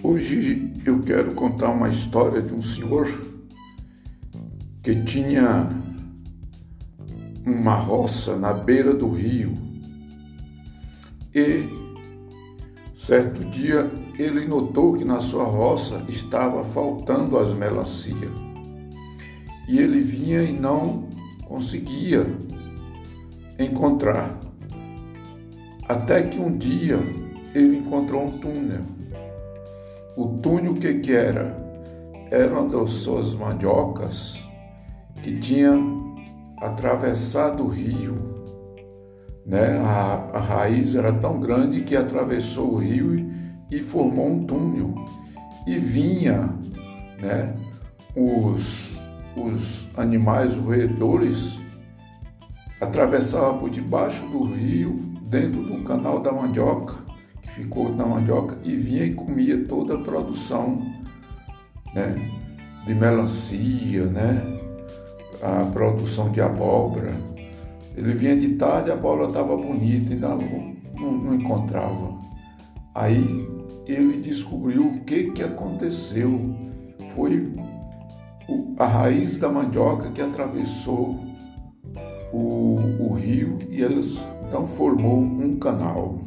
Hoje eu quero contar uma história de um senhor que tinha uma roça na beira do rio. E certo dia ele notou que na sua roça estava faltando as melancia. E ele vinha e não conseguia encontrar. Até que um dia ele encontrou um túnel o túnel que que era? Era uma das suas mandiocas que tinha atravessado o rio. Né? A, a raiz era tão grande que atravessou o rio e, e formou um túnel. E vinha né, os, os animais roedores atravessavam por debaixo do rio, dentro do canal da mandioca, ficou na mandioca e vinha e comia toda a produção né, de melancia, né, a produção de abóbora. Ele vinha de tarde, a abóbora estava bonita, ainda não, não, não encontrava. Aí ele descobriu o que, que aconteceu. Foi a raiz da mandioca que atravessou o, o rio e elas então formou um canal.